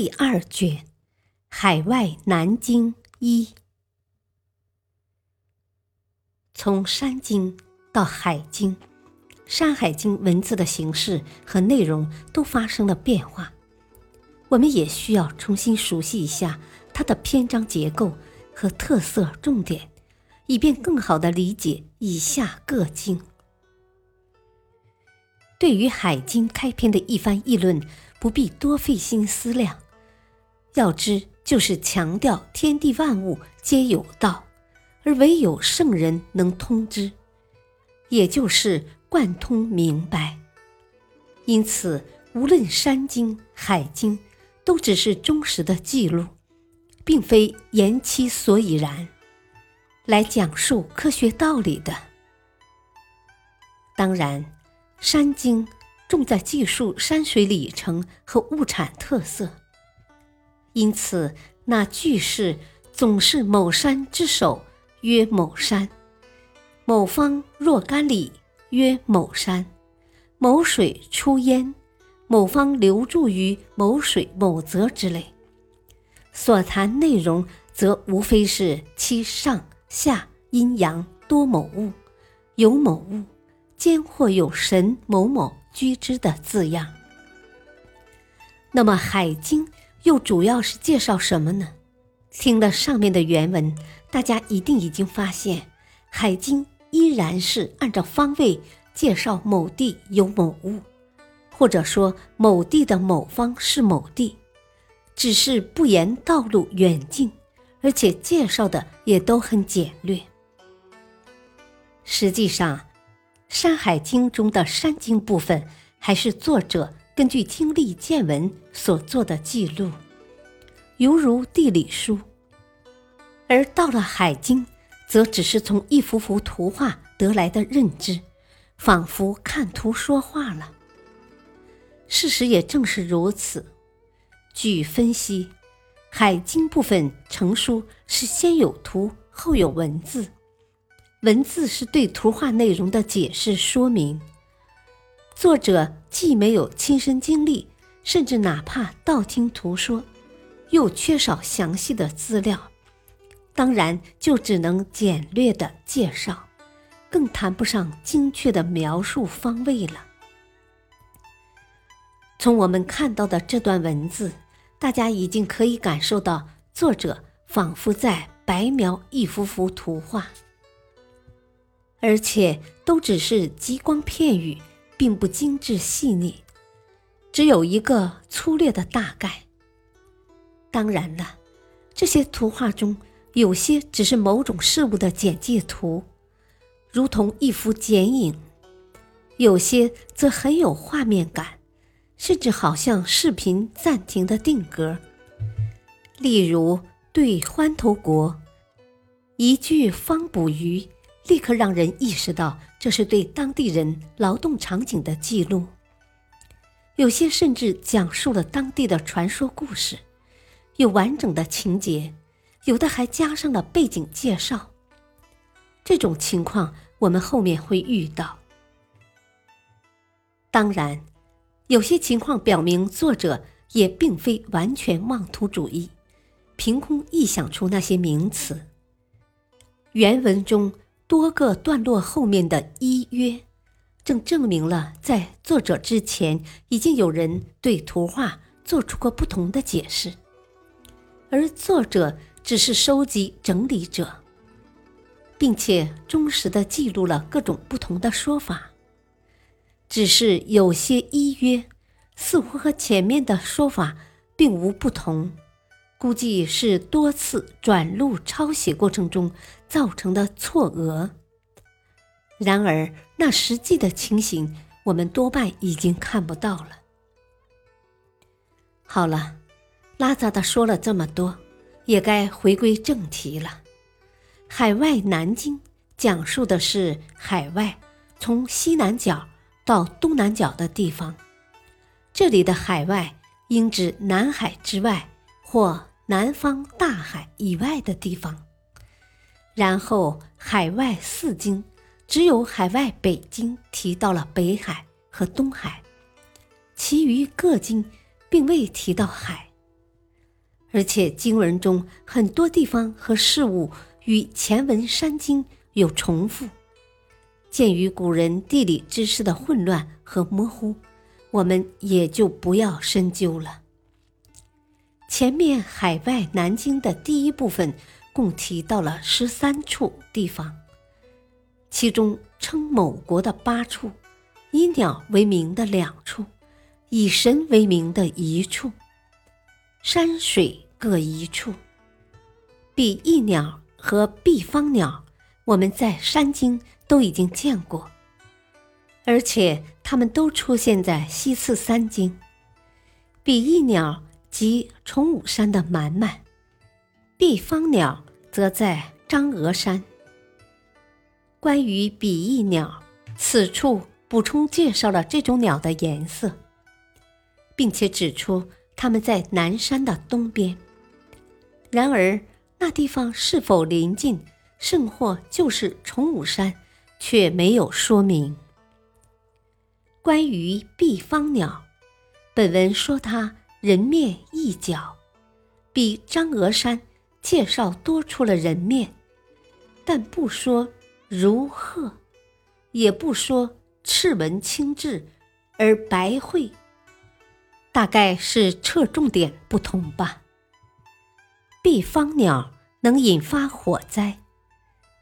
第二卷《海外南经》一，从《山经》到《海经》，《山海经》文字的形式和内容都发生了变化，我们也需要重新熟悉一下它的篇章结构和特色重点，以便更好的理解以下各经。对于《海经》开篇的一番议论。不必多费心思量，要知就是强调天地万物皆有道，而唯有圣人能通之，也就是贯通明白。因此，无论《山经》《海经》，都只是忠实的记录，并非言其所以然，来讲述科学道理的。当然，《山经》。重在记述山水里程和物产特色，因此那句式总是某山之首曰某山，某方若干里曰某山，某水出焉，某方流注于某水某泽之类。所谈内容则无非是其上下阴阳多某物，有某物，兼或有神某某。居之的字样。那么《海经》又主要是介绍什么呢？听了上面的原文，大家一定已经发现，《海经》依然是按照方位介绍某地有某物，或者说某地的某方是某地，只是不言道路远近，而且介绍的也都很简略。实际上，《山海经》中的山经部分，还是作者根据听力见闻所做的记录，犹如地理书；而到了《海经》，则只是从一幅幅图画得来的认知，仿佛看图说话了。事实也正是如此。据分析，《海经》部分成书是先有图，后有文字。文字是对图画内容的解释说明，作者既没有亲身经历，甚至哪怕道听途说，又缺少详细的资料，当然就只能简略的介绍，更谈不上精确的描述方位了。从我们看到的这段文字，大家已经可以感受到，作者仿佛在白描一幅幅图画。而且都只是极光片语，并不精致细腻，只有一个粗略的大概。当然了，这些图画中有些只是某种事物的简介图，如同一幅剪影；有些则很有画面感，甚至好像视频暂停的定格。例如，对欢头国一句方捕鱼。立刻让人意识到，这是对当地人劳动场景的记录。有些甚至讲述了当地的传说故事，有完整的情节，有的还加上了背景介绍。这种情况我们后面会遇到。当然，有些情况表明作者也并非完全妄图主义，凭空臆想出那些名词。原文中。多个段落后面的依约，正证明了在作者之前已经有人对图画做出过不同的解释，而作者只是收集整理者，并且忠实的记录了各种不同的说法。只是有些依约似乎和前面的说法并无不同。估计是多次转录抄写过程中造成的错讹。然而，那实际的情形，我们多半已经看不到了。好了，拉杂的说了这么多，也该回归正题了。海外南京讲述的是海外从西南角到东南角的地方，这里的海外应指南海之外或南方大海以外的地方。然后海外四经，只有海外北京提到了北海和东海，其余各经。并未提到海，而且经文中很多地方和事物与前文山经有重复。鉴于古人地理知识的混乱和模糊，我们也就不要深究了。前面海外南京的第一部分共提到了十三处地方，其中称某国的八处，以鸟为名的两处。以神为名的一处，山水各一处。比翼鸟和毕方鸟，我们在山经都已经见过，而且它们都出现在西次三经。比翼鸟即崇武山的蛮蛮，毕方鸟则在张峨山。关于比翼鸟，此处补充介绍了这种鸟的颜色。并且指出它们在南山的东边。然而，那地方是否临近，甚或就是崇武山，却没有说明。关于毕方鸟，本文说它人面一角，比张峨山介绍多出了人面，但不说如鹤，也不说赤文青雉，而白喙。大概是侧重点不同吧。毕方鸟能引发火灾，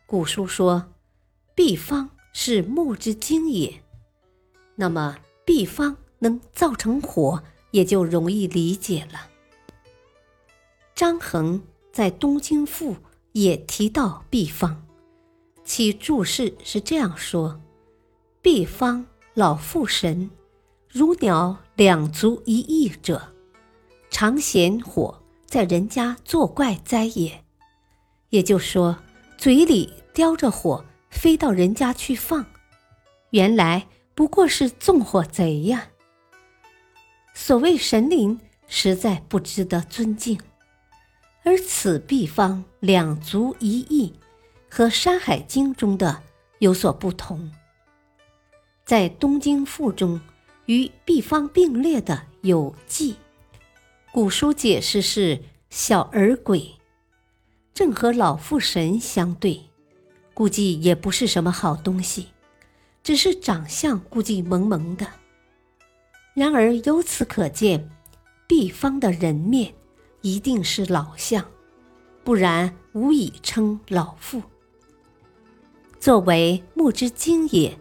古书说，毕方是木之精也，那么毕方能造成火，也就容易理解了。张衡在《东京赋》也提到毕方，其注释是这样说：“毕方老妇神。”如鸟两足一翼者，常嫌火在人家作怪哉也。也就说，嘴里叼着火飞到人家去放，原来不过是纵火贼呀。所谓神灵，实在不值得尊敬。而此毕方两足一翼，和《山海经》中的有所不同。在《东京赋》中。与毕方并列的有季，古书解释是小儿鬼，正和老妇神相对，估计也不是什么好东西，只是长相估计萌萌的。然而由此可见，毕方的人面一定是老相，不然无以称老妇。作为木之精也，《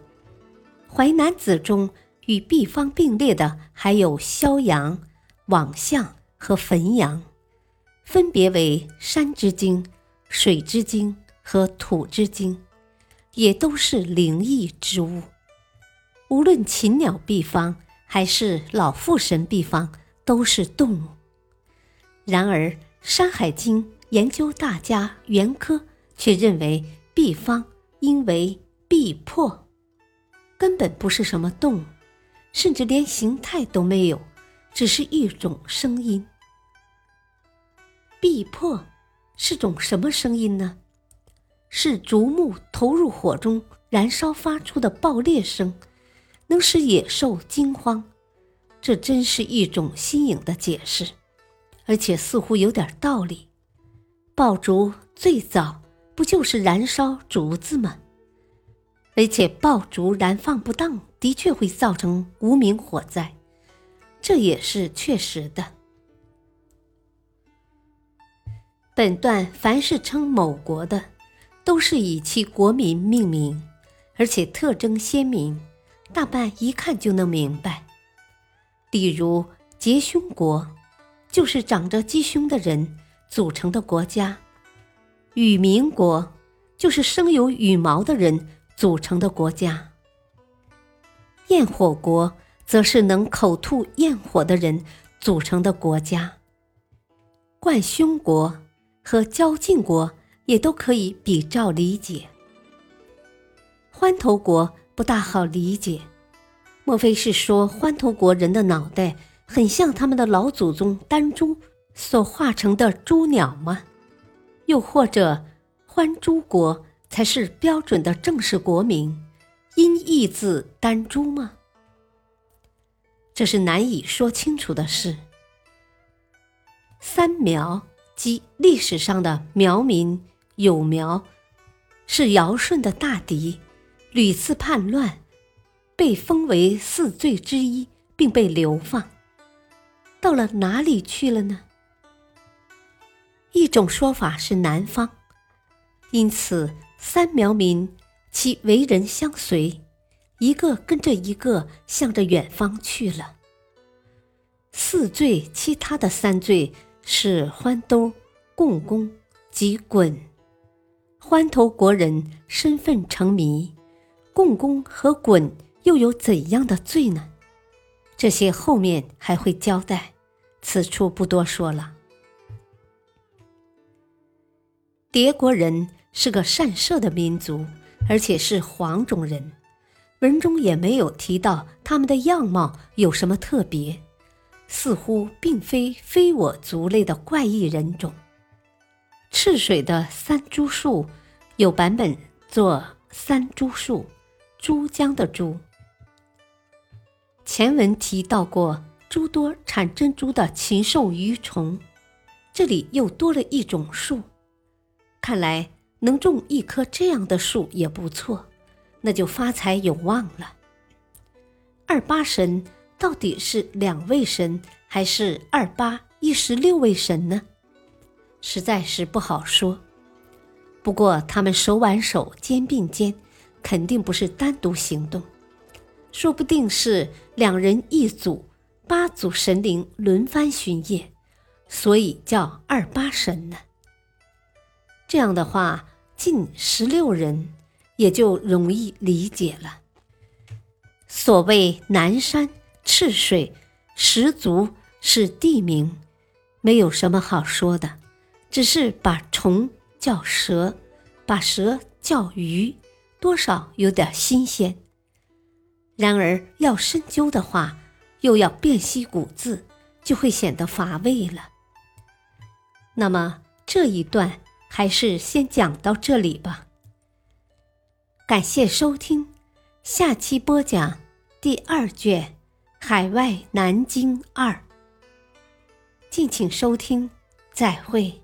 淮南子》中。与毕方并列的还有萧阳、网象和汾阳，分别为山之精、水之精和土之精，也都是灵异之物。无论禽鸟毕方还是老妇神毕方，都是动物。然而，《山海经》研究大家袁科却认为毕方应为毕魄，根本不是什么动物。甚至连形态都没有，只是一种声音。必破是种什么声音呢？是竹木投入火中燃烧发出的爆裂声，能使野兽惊慌。这真是一种新颖的解释，而且似乎有点道理。爆竹最早不就是燃烧竹子吗？而且爆竹燃放不当，的确会造成无名火灾，这也是确实的。本段凡是称某国的，都是以其国民命名，而且特征鲜明，大半一看就能明白。例如结胸国，就是长着鸡胸的人组成的国家；羽民国，就是生有羽毛的人。组成的国家，焰火国则是能口吐焰火的人组成的国家。冠凶国和交晋国也都可以比照理解。欢头国不大好理解，莫非是说欢头国人的脑袋很像他们的老祖宗丹朱所化成的朱鸟吗？又或者欢朱国才是标准的正式国名，音译字丹朱吗？这是难以说清楚的事。三苗即历史上的苗民有苗，是尧舜的大敌，屡次叛乱，被封为四罪之一，并被流放，到了哪里去了呢？一种说法是南方，因此三苗民其为人相随，一个跟着一个向着远方去了。四罪，其他的三罪是欢兜、共工及滚。欢头国人身份成谜，共工和滚又有怎样的罪呢？这些后面还会交代，此处不多说了。叠国人是个善射的民族，而且是黄种人。文中也没有提到他们的样貌有什么特别，似乎并非非我族类的怪异人种。赤水的三株树，有版本作三株树，珠江的珠。前文提到过诸多产珍珠的禽兽鱼虫，这里又多了一种树。看来能种一棵这样的树也不错，那就发财有望了。二八神到底是两位神，还是二八一十六位神呢？实在是不好说。不过他们手挽手、肩并肩，肯定不是单独行动，说不定是两人一组，八组神灵轮番巡夜，所以叫二八神呢。这样的话，近十六人也就容易理解了。所谓南山赤水，十足是地名，没有什么好说的，只是把虫叫蛇，把蛇叫鱼，多少有点新鲜。然而要深究的话，又要辨析古字，就会显得乏味了。那么这一段。还是先讲到这里吧。感谢收听，下期播讲第二卷《海外南京二》。敬请收听，再会。